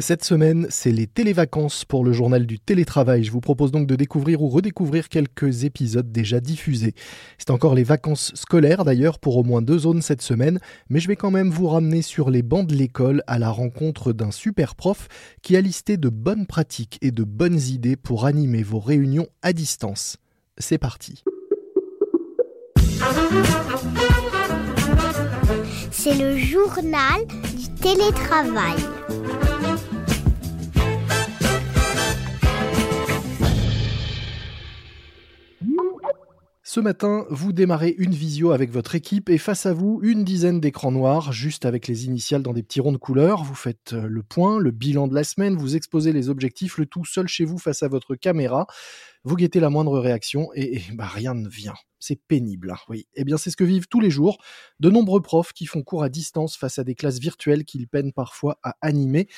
Cette semaine, c'est les télévacances pour le journal du télétravail. Je vous propose donc de découvrir ou redécouvrir quelques épisodes déjà diffusés. C'est encore les vacances scolaires d'ailleurs pour au moins deux zones cette semaine, mais je vais quand même vous ramener sur les bancs de l'école à la rencontre d'un super prof qui a listé de bonnes pratiques et de bonnes idées pour animer vos réunions à distance. C'est parti. C'est le journal du télétravail. Ce matin, vous démarrez une visio avec votre équipe et face à vous, une dizaine d'écrans noirs, juste avec les initiales dans des petits ronds de couleur. Vous faites euh, le point, le bilan de la semaine, vous exposez les objectifs, le tout seul chez vous face à votre caméra. Vous guettez la moindre réaction et, bah, rien ne vient. C'est pénible, hein, oui. Eh bien, c'est ce que vivent tous les jours de nombreux profs qui font cours à distance face à des classes virtuelles qu'ils peinent parfois à animer.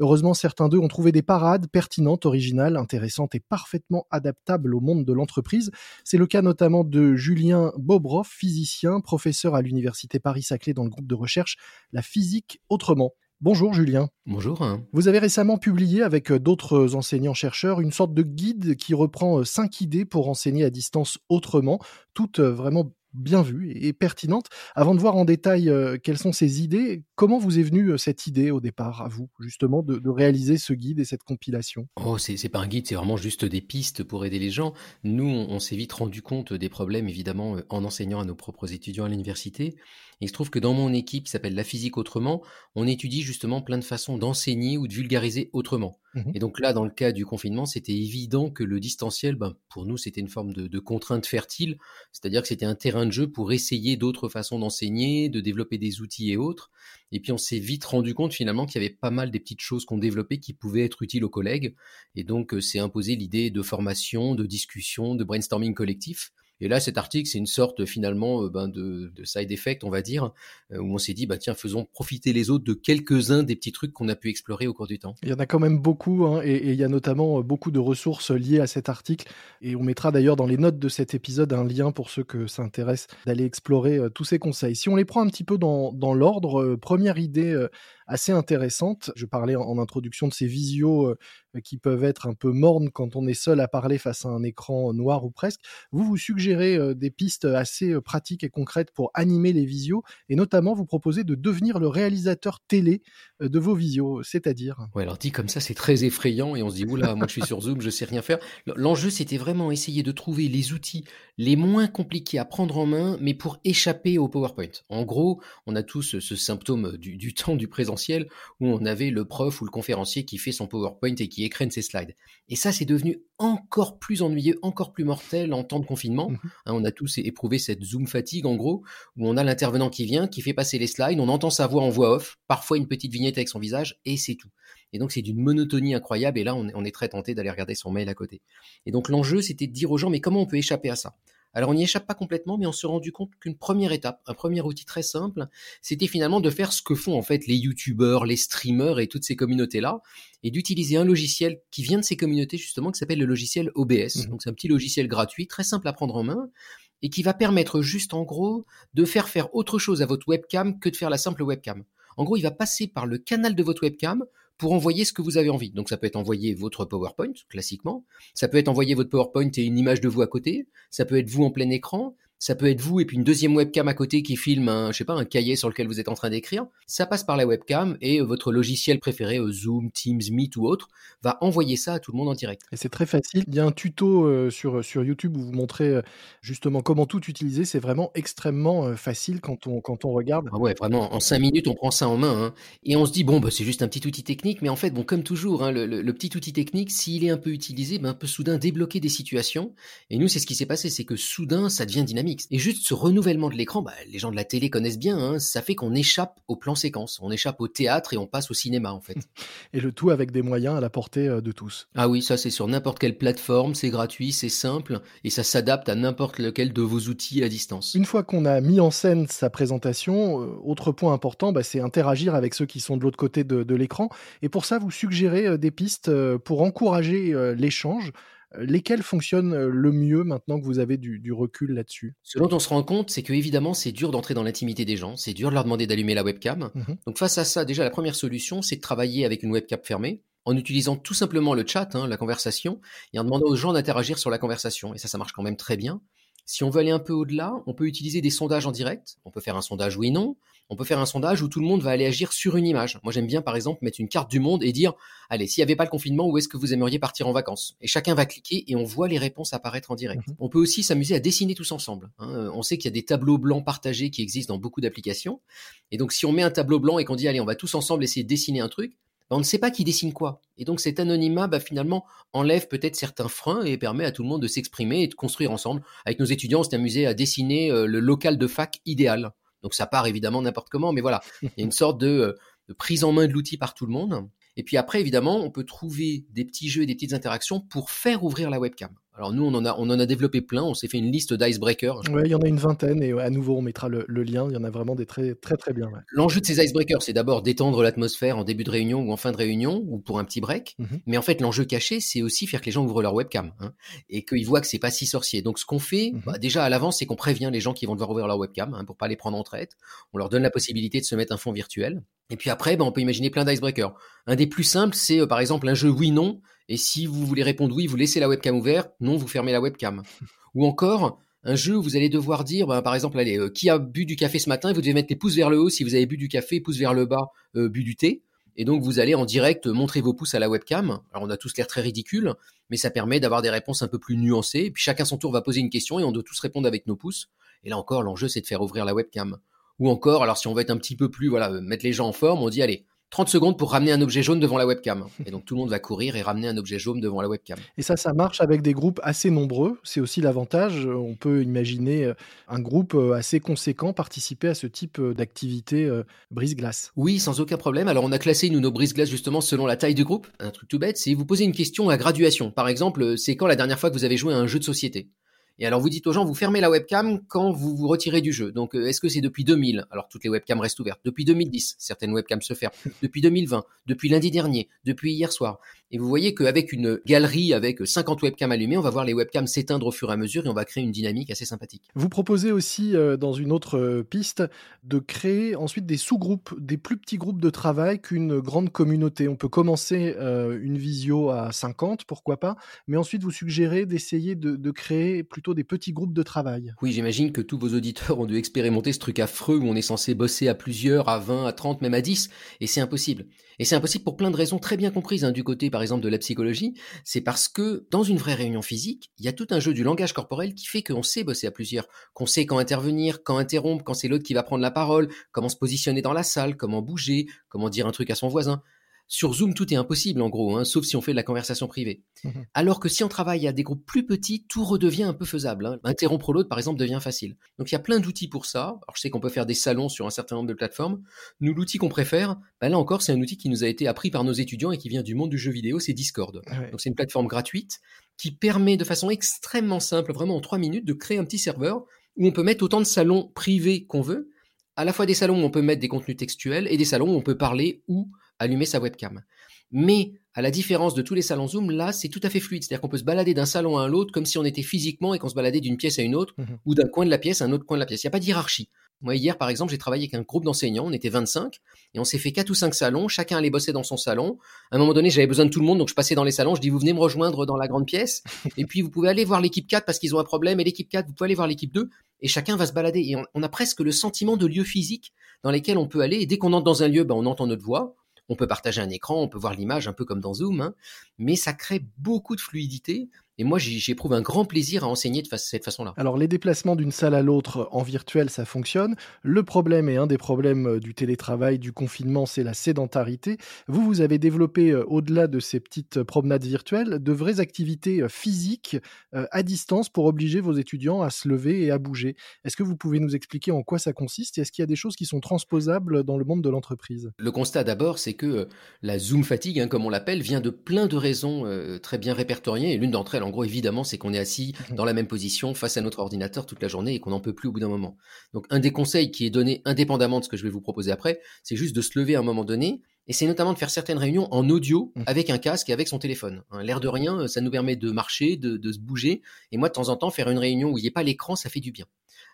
Heureusement, certains d'eux ont trouvé des parades pertinentes, originales, intéressantes et parfaitement adaptables au monde de l'entreprise. C'est le cas notamment de Julien Bobroff, physicien, professeur à l'Université Paris-Saclay dans le groupe de recherche La physique autrement. Bonjour Julien. Bonjour. Vous avez récemment publié avec d'autres enseignants-chercheurs une sorte de guide qui reprend cinq idées pour enseigner à distance autrement, toutes vraiment bien vue et pertinente. Avant de voir en détail euh, quelles sont ces idées, comment vous est venue euh, cette idée au départ, à vous, justement, de, réaliser ce guide et cette compilation? Oh, c'est pas un guide, c'est vraiment juste des pistes pour aider les gens. Nous, on, s'est vite rendu compte des problèmes, évidemment, euh, en enseignant à nos propres étudiants à l'université. Il se trouve que dans mon équipe, qui s'appelle La physique autrement, on étudie justement plein de façons d'enseigner ou de vulgariser autrement. Mmh et donc là, dans le cas du confinement, c'était évident que le distanciel, ben, pour nous, c'était une forme de, contrainte fertile, c'est-à-dire que c'était un terrain de jeu pour essayer d'autres façons d'enseigner, de développer des outils et autres. Et puis on s'est vite rendu compte finalement qu'il y avait pas mal des petites choses qu'on développait qui pouvaient être utiles aux collègues. Et donc euh, c'est imposé l'idée de formation, de discussion, de brainstorming collectif. Et là, cet article, c'est une sorte finalement euh, ben, de, side effect, on va dire, euh, où on s'est dit, bah, tiens, faisons profiter les autres de quelques-uns des petits trucs qu'on a pu explorer au cours du temps. Il y en a quand même beaucoup, hein, et, il y a notamment euh, beaucoup de ressources liées à cet article. Et on mettra d'ailleurs dans les notes de cet épisode un lien pour ceux que ça intéresse d'aller explorer tous ces conseils. Si on les prend un petit peu dans l'ordre, première idée assez intéressante. Je parlais en, introduction de ces visios euh, qui peuvent être un peu mornes quand on est seul à parler face à un écran noir ou presque. Vous vous suggérez euh, des pistes assez euh, pratiques et concrètes pour animer les visios et notamment vous proposez de devenir le réalisateur télé de vos visios, c'est-à-dire? Ouais, alors dit comme ça, c'est très effrayant et on se dit oula, moi je suis sur Zoom, je sais rien faire. L'enjeu c'était vraiment essayer de trouver les outils les moins compliqués à prendre en main mais pour échapper au PowerPoint. En gros, on a tous ce symptôme du, du temps du où on avait le prof ou le conférencier qui fait son PowerPoint et qui écrène ses slides. Et ça, c'est devenu encore plus ennuyeux, encore plus mortel en temps de confinement. Mmh hein, on a tous éprouvé cette Zoom fatigue, en gros, où on a l'intervenant qui vient, qui fait passer les slides, on entend sa voix en voix off, parfois une petite vignette avec son visage, et c'est tout. Et donc c'est d'une monotonie incroyable, et là on est très tenté d'aller regarder son mail à côté. Et donc l'enjeu, c'était de dire aux gens, mais comment on peut échapper à ça? Alors on n'y échappe pas complètement, mais on se rendu compte qu'une première étape, un premier outil très simple, c'était finalement de faire ce que font en fait les youtubeurs, les streamers et toutes ces communautés-là, et d'utiliser un logiciel qui vient de ces communautés justement, qui s'appelle le logiciel OBS. Mmh Donc c'est un petit logiciel gratuit, très simple à prendre en main, et qui va permettre juste en gros de faire faire autre chose à votre webcam que de faire la simple webcam. En gros, il va passer par le canal de votre webcam pour envoyer ce que vous avez envie. Donc ça peut être envoyer votre PowerPoint, classiquement, ça peut être envoyer votre PowerPoint et une image de vous à côté, ça peut être vous en plein écran, ça peut être vous et puis une deuxième webcam à côté qui filme un, je sais pas, un cahier sur lequel vous êtes en train d'écrire. Ça passe par la webcam et votre logiciel préféré, euh, Zoom, Teams, Meet ou autre, va envoyer ça à tout le monde en direct. Et c'est très facile. Il y a un tuto euh, sur, sur YouTube où vous montrez euh, justement comment tout utiliser. C'est vraiment extrêmement facile quand on, quand on regarde. Ah ouais, vraiment, en cinq minutes, on prend ça en main. Hein. Et on se dit, bon, bah, c'est juste un petit outil technique. Mais en fait, bon, comme toujours, hein, le, petit outil technique, s'il est un peu utilisé, ben, peut soudain débloquer des situations. Et nous, c'est ce qui s'est passé, c'est que soudain, ça devient dynamique. Et juste ce renouvellement de l'écran, bah, les gens de la télé connaissent bien, hein, ça fait qu'on échappe au plan séquence, on échappe au théâtre et on passe au cinéma en fait. Et le tout avec des moyens à la portée euh, de tous. Ah oui, ça c'est sur n'importe quelle plateforme, c'est gratuit, c'est simple et ça s'adapte à n'importe lequel de vos outils à distance. Une fois qu'on a mis en scène sa présentation, euh, autre point important, bah, c'est interagir avec ceux qui sont de l'autre côté de l'écran. Et pour ça, vous suggérez euh, des pistes pour encourager l'échange lesquels fonctionnent le mieux maintenant que vous avez du, du recul là-dessus? Ce dont on se rend compte, c'est que évidemment, c'est dur d'entrer dans l'intimité des gens, c'est dur de leur demander d'allumer la webcam. Mmh Donc face à ça, déjà la première solution, c'est de travailler avec une webcam fermée en utilisant tout simplement le chat, hein, la conversation, et en demandant aux gens d'interagir sur la conversation. Et ça, ça marche quand même très bien. Si on veut aller un peu au-delà, on peut utiliser des sondages en direct. On peut faire un sondage oui-non. On peut faire un sondage où tout le monde va aller agir sur une image. Moi, j'aime bien, par exemple, mettre une carte du monde et dire, allez, s'il n'y avait pas le confinement, où est-ce que vous aimeriez partir en vacances? Et chacun va cliquer et on voit les réponses apparaître en direct. Mhm. On peut aussi s'amuser à dessiner tous ensemble. Hein. On sait qu'il y a des tableaux blancs partagés qui existent dans beaucoup d'applications. Et donc, si on met un tableau blanc et qu'on dit, allez, on va tous ensemble essayer de dessiner un truc, on ne sait pas qui dessine quoi. Et donc cet anonymat, bah, finalement, enlève peut-être certains freins et permet à tout le monde de s'exprimer et de construire ensemble. Avec nos étudiants, on s'est amusé à dessiner euh, le local de fac idéal. Donc ça part évidemment n'importe comment, mais voilà, il y a une sorte euh, de prise en main de l'outil par tout le monde. Et puis après, évidemment, on peut trouver des petits jeux et des petites interactions pour faire ouvrir la webcam. Alors nous, on en a, on en a développé plein. On s'est fait une liste d'icebreakers. Oui, il y en a une vingtaine et à nouveau, on mettra le, lien. Il y en a vraiment des très très très bien. L'enjeu de ces icebreakers, c'est d'abord d'étendre l'atmosphère en début de réunion ou en fin de réunion ou pour un petit break. Mhm. Mais en fait, l'enjeu caché, c'est aussi faire que les gens ouvrent leur webcam hein, et qu'ils voient que c'est pas si sorcier. Donc ce qu'on fait, mhm. bah, déjà à l'avance, c'est qu'on prévient les gens qui vont devoir ouvrir leur webcam hein, pour pas les prendre en traite. On leur donne la possibilité de se mettre un fond virtuel. Et puis après, bah, on peut imaginer plein d'icebreakers. Un des plus simples, c'est euh, par exemple un jeu oui/non et si vous voulez répondre oui, vous laissez la webcam ouverte, non, vous fermez la webcam. Ou encore, un jeu où vous allez devoir dire, ben, par exemple, allez, euh, qui a bu du café ce matin, vous devez mettre les pouces vers le haut si vous avez bu du café, pouces vers le bas, euh, bu du thé. Et donc, vous allez en direct montrer vos pouces à la webcam. Alors, on a tous l'air très ridicule, mais ça permet d'avoir des réponses un peu plus nuancées. Et puis, chacun son tour va poser une question et on doit tous répondre avec nos pouces. Et là encore, l'enjeu, c'est de faire ouvrir la webcam. Ou encore, alors si on veut être un petit peu plus, voilà, mettre les gens en forme, on dit, allez, 30 secondes pour ramener un objet jaune devant la webcam. Et donc tout le monde va courir et ramener un objet jaune devant la webcam. Et ça, ça marche avec des groupes assez nombreux. C'est aussi l'avantage. On peut imaginer euh, un groupe euh, assez conséquent participer à ce type euh, d'activité brise-glace. Oui, sans aucun problème. Alors on a classé nous nos brise-glace justement selon la taille du groupe. Un truc tout bête, c'est vous posez une question à graduation. Par exemple, c'est quand la dernière fois que vous avez joué à un jeu de société? Et alors vous dites aux gens, vous fermez la webcam quand vous vous retirez du jeu. Donc euh, est-ce que c'est depuis 2000 Alors toutes les webcams restent ouvertes. Depuis 2010, certaines webcams se ferment. Depuis 2020, depuis lundi dernier, depuis hier soir. Et vous voyez qu'avec une galerie avec 50 webcams allumées, on va voir les webcams s'éteindre au fur et à mesure et on va créer une dynamique assez sympathique. Vous proposez aussi euh, dans une autre euh, piste de créer ensuite des sous-groupes, des plus petits groupes de travail qu'une grande communauté. On peut commencer une visio à 50, pourquoi pas, mais ensuite vous suggérez d'essayer de, de créer des petits groupes de travail. Oui, j'imagine que tous vos auditeurs ont dû expérimenter ce truc affreux où on est censé bosser à plusieurs, à 20, à 30, même à 10, et c'est impossible. Et c'est impossible pour plein de raisons très bien comprises hein, du côté, par exemple, de la psychologie. C'est parce que dans une vraie réunion physique, il y a tout un jeu du langage corporel qui fait qu'on sait bosser à plusieurs, qu'on sait quand intervenir, quand interrompre, quand c'est l'autre qui va prendre la parole, comment se positionner dans la salle, comment bouger, comment dire un truc à son voisin. Sur Zoom, tout est impossible en gros, hein, sauf si on fait de la conversation privée. Mhm. Alors que si on travaille à des groupes plus petits, tout redevient un peu faisable. Hein. Interrompre l'autre, par exemple, devient facile. Donc il y a plein d'outils pour ça. Alors je sais qu'on peut faire des salons sur un certain nombre de plateformes. Nous, l'outil qu'on préfère, bah, là encore, c'est un outil qui nous a été appris par nos étudiants et qui vient du monde du jeu vidéo, c'est Discord. Donc c'est une plateforme gratuite qui permet de façon extrêmement simple, vraiment en trois minutes, de créer un petit serveur où on peut mettre autant de salons privés qu'on veut, à la fois des salons où on peut mettre des contenus textuels et des salons où on peut parler ou allumer sa webcam. Mais à la différence de tous les salons Zoom, là, c'est tout à fait fluide. C'est-à-dire qu'on peut se balader d'un salon à un autre comme si on était physiquement et qu'on se baladait d'une pièce à une autre mhm. ou d'un coin de la pièce à un autre coin de la pièce. Il n'y a pas d'hierarchie. Moi, hier, par exemple, j'ai travaillé avec un groupe d'enseignants, on était 25, et on s'est fait quatre ou cinq salons, chacun allait bosser dans son salon. À un moment donné, j'avais besoin de tout le monde, donc je passais dans les salons, je dis, vous venez me rejoindre dans la grande pièce, et puis vous pouvez aller voir l'équipe 4 parce qu'ils ont un problème, et l'équipe 4, vous pouvez aller voir l'équipe 2, et chacun va se balader. Et on, a presque le sentiment de lieu physique dans lesquels on peut aller, et dès qu'on entre dans un lieu, ben, on entend notre voix, on peut partager un écran, on peut voir l'image un peu comme dans Zoom, hein, mais ça crée beaucoup de fluidité et moi, j'éprouve un grand plaisir à enseigner de cette façon-là. Alors, les déplacements d'une salle à l'autre en virtuel, ça fonctionne. Le problème, et un des problèmes euh, du télétravail, du confinement, c'est la sédentarité. Vous, vous avez développé, euh, au-delà de ces petites promenades virtuelles, de vraies activités euh, physiques à distance pour obliger vos étudiants à se lever et à bouger. Est-ce que vous pouvez nous expliquer en quoi ça consiste et est-ce qu'il y a des choses qui sont transposables dans le monde de l'entreprise? Le constat d'abord, c'est que la Zoom fatigue, hein, comme on l'appelle, vient de plein de raisons très bien répertoriées et l'une d'entre elles, en gros, évidemment, c'est qu'on est assis mmh dans la même position face à notre ordinateur toute la journée et qu'on n'en peut plus au bout d'un moment. Donc, un des conseils qui est donné indépendamment de ce que je vais vous proposer après, c'est juste de se lever à un moment donné Et c'est notamment de faire certaines réunions en audio Mmh. avec un casque et avec son téléphone. Hein, L'air de rien, ça nous permet de marcher, de, de se bouger. Et moi, de temps en temps, faire une réunion où il n'y ait pas l'écran, ça fait du bien.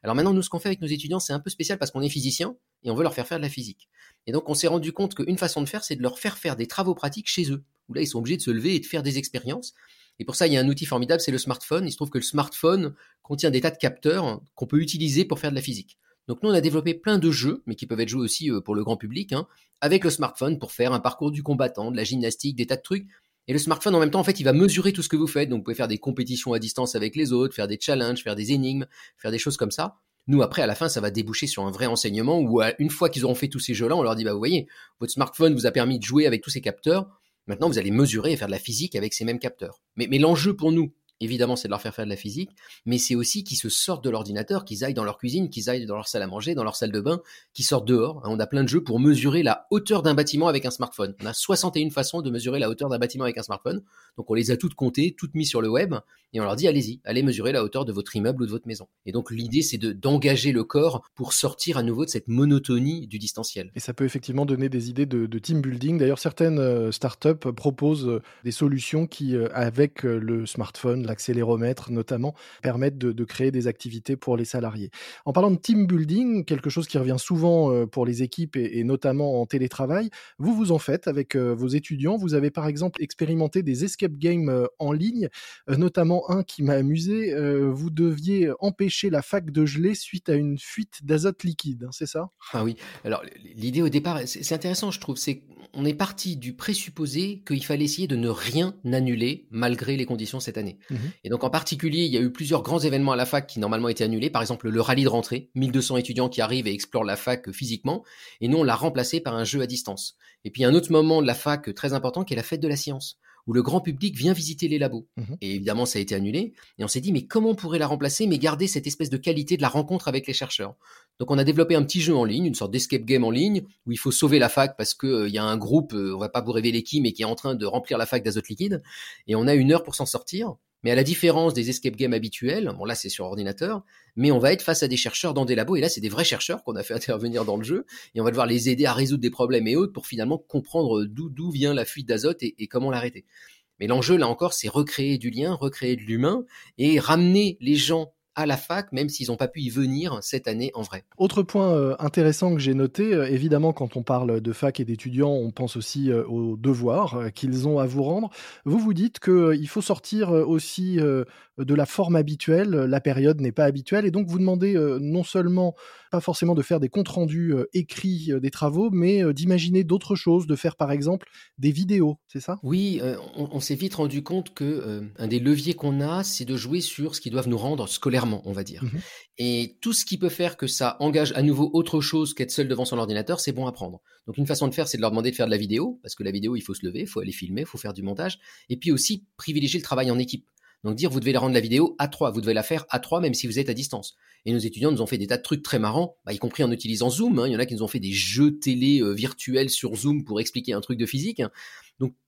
Alors maintenant, nous, ce qu'on fait avec nos étudiants, c'est un peu spécial parce qu'on est physicien et on veut leur faire faire de la physique. Et donc, on s'est rendu compte qu'une façon de faire, c'est de leur faire faire des travaux pratiques chez eux, où là, ils sont obligés de se lever et de faire des expériences. Et pour ça, il y a un outil formidable, c'est le smartphone. Il se trouve que le smartphone contient des tas de capteurs qu'on peut utiliser pour faire de la physique. Donc nous, on a développé plein de jeux, mais qui peuvent être joués aussi euh, pour le grand public, hein, avec le smartphone pour faire un parcours du combattant, de la gymnastique, des tas de trucs. Et le smartphone, en même temps, en fait, il va mesurer tout ce que vous faites. Donc vous pouvez faire des compétitions à distance avec les autres, faire des challenges, faire des énigmes, faire des choses comme ça. Nous, après, à la fin, ça va déboucher sur un vrai enseignement où, une fois qu'ils auront fait tous ces jeux-là, on leur dit, bah, vous voyez, votre smartphone vous a permis de jouer avec tous ces capteurs. Maintenant, vous allez mesurer et faire de la physique avec ces mêmes capteurs. Mais, l'enjeu pour nous, évidemment, c'est de leur faire faire de la physique, mais c'est aussi qu'ils se sortent de l'ordinateur, qu'ils aillent dans leur cuisine, qu'ils aillent dans leur salle à manger, dans leur salle de bain, qu'ils sortent dehors. Hein, On a plein de jeux pour mesurer la hauteur d'un bâtiment avec un smartphone. On a 61 façons de mesurer la hauteur d'un bâtiment avec un smartphone. Donc on les a toutes comptées, toutes mises sur le web, et on leur dit allez-y, allez mesurer la hauteur de votre immeuble ou de votre maison. Et donc l'idée, c'est de d'engager le corps pour sortir à nouveau de cette monotonie du distanciel. Et ça peut effectivement donner des idées de, team building. D'ailleurs, certaines euh, startups proposent euh, des solutions qui, euh, avec le smartphone, l'accéléromètre notamment, permettent de, de créer des activités pour les salariés. En parlant de team building, quelque chose qui revient souvent euh, pour les équipes et, et notamment en télétravail, vous vous en faites avec euh, vos étudiants. Vous avez par exemple expérimenté des escape games euh, en ligne, notamment un qui m'a amusé. Vous deviez empêcher la fac de geler suite à une fuite d'azote liquide, hein, c'est ça? Ah oui. Alors l'idée au départ, c'est c'est intéressant, je trouve. C'est on est parti du présupposé qu'il fallait essayer de ne rien annuler malgré les conditions cette année. Mhm. Et donc en particulier, il y a eu plusieurs grands événements à la fac qui normalement étaient annulés. Par exemple, le rallye de rentrée, 1200 étudiants qui arrivent et explorent la fac physiquement. Et nous, on l'a remplacé par un jeu à distance. Et puis un autre moment de la fac très important qui est la fête de la science où le grand public vient visiter les labos. Mhm. Et évidemment, ça a été annulé. Et on s'est dit, mais comment on pourrait la remplacer, mais garder cette espèce de qualité de la rencontre avec les chercheurs? Donc on a développé un petit jeu en ligne, une sorte d'escape game en ligne, où il faut sauver la fac parce que euh, il y a un groupe, euh, on va pas vous révéler qui, mais qui est en train de remplir la fac d'azote liquide. Et on a une heure pour s'en sortir. Mais à la différence des escape games habituels, bon là c'est sur ordinateur, mais on va être face à des chercheurs dans des labos, et là c'est des vrais chercheurs qu'on a fait intervenir dans le jeu, et on va devoir les aider à résoudre des problèmes et autres pour finalement comprendre d'où vient la fuite d'azote et, et comment l'arrêter. Mais l'enjeu, là encore, c'est recréer du lien, recréer de l'humain et ramener les gens à la fac, même s'ils n'ont pas pu y venir cette année en vrai. Autre point euh, intéressant que j'ai noté, euh, évidemment, quand on parle de fac et d'étudiants, on pense aussi euh, aux devoirs qu'ils ont à vous rendre. Vous vous dites qu'il faut sortir aussi de la forme habituelle, la période n'est pas habituelle, et donc vous demandez non seulement, pas forcément de faire des comptes rendus écrits des travaux, mais d'imaginer d'autres choses, de faire par exemple des vidéos, c'est ça? Oui, on, on s'est vite rendu compte que euh, un des leviers qu'on a, c'est de jouer sur ce qu'ils doivent nous rendre scolairement, on va dire. Mhm. Et tout ce qui peut faire que ça engage à nouveau autre chose qu'être seul devant son ordinateur, c'est bon à prendre. Donc une façon de faire, c'est de leur demander de faire de la vidéo, parce que la vidéo, il faut se lever, il faut aller filmer, il faut faire du montage, et puis aussi privilégier le travail en équipe. Donc dire, vous devez la rendre la vidéo à trois, vous devez la faire à trois, même si vous êtes à distance. Et nos étudiants nous ont fait des tas de trucs très marrants, bah, y compris en utilisant Zoom. hein. Il y en a qui nous ont fait des jeux télé euh, virtuels sur Zoom pour expliquer un truc de physique. hein.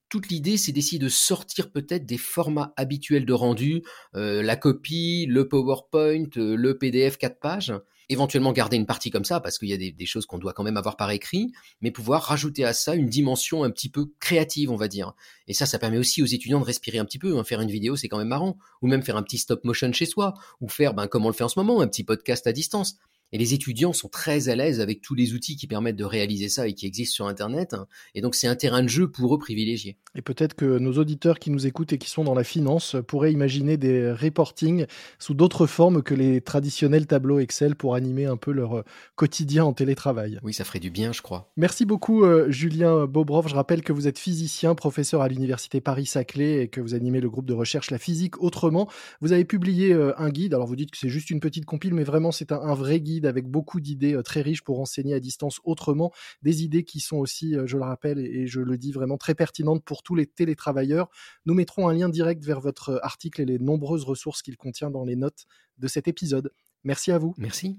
Toute l'idée, c'est d'essayer de sortir peut-être des formats habituels de rendu, euh, la copie, le PowerPoint, euh, le PDF 4 pages, éventuellement garder une partie comme ça, parce qu'il y a des, des choses qu'on doit quand même avoir par écrit, mais pouvoir rajouter à ça une dimension un petit peu créative, on va dire. Et ça, ça permet aussi aux étudiants de respirer un petit peu. hein. Faire une vidéo, c'est quand même marrant. Ou même faire un petit stop motion chez soi, ou faire, ben, comme on le fait en ce moment, un petit podcast à distance. Et les étudiants sont très à l'aise avec tous les outils qui permettent de réaliser ça et qui existent sur Internet. hein. Et donc, c'est un terrain de jeu pour eux privilégié. Et peut-être que nos auditeurs qui nous écoutent et qui sont dans la finance pourraient imaginer des reportings sous d'autres formes que les traditionnels tableaux Excel pour animer un peu leur quotidien en télétravail. Oui, ça ferait du bien, je crois. Merci beaucoup euh, Julien Bobrov. Je rappelle que vous êtes physicien, professeur à l'université Paris-Saclay et que vous animez le groupe de recherche La Physique Autrement. Vous avez publié euh, un guide, alors vous dites que c'est juste une petite compile, mais vraiment c'est un, un vrai guide avec beaucoup d'idées euh, très riches pour enseigner à distance autrement. Des idées qui sont aussi, euh, je le rappelle et, je le dis vraiment très pertinentes pour tous les télétravailleurs. Nous mettrons un lien direct vers votre euh, article et les nombreuses ressources qu'il contient dans les notes de cet épisode. Merci à vous. Merci.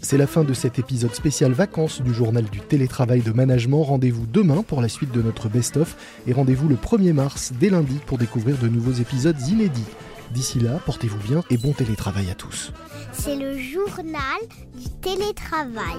C'est la fin de cet épisode spécial vacances du journal du télétravail de management. Rendez-vous demain pour la suite de notre best-of et rendez-vous le 1er mars dès lundi pour découvrir de nouveaux épisodes inédits. D'ici là, portez-vous bien et bon télétravail à tous. C'est le journal du télétravail.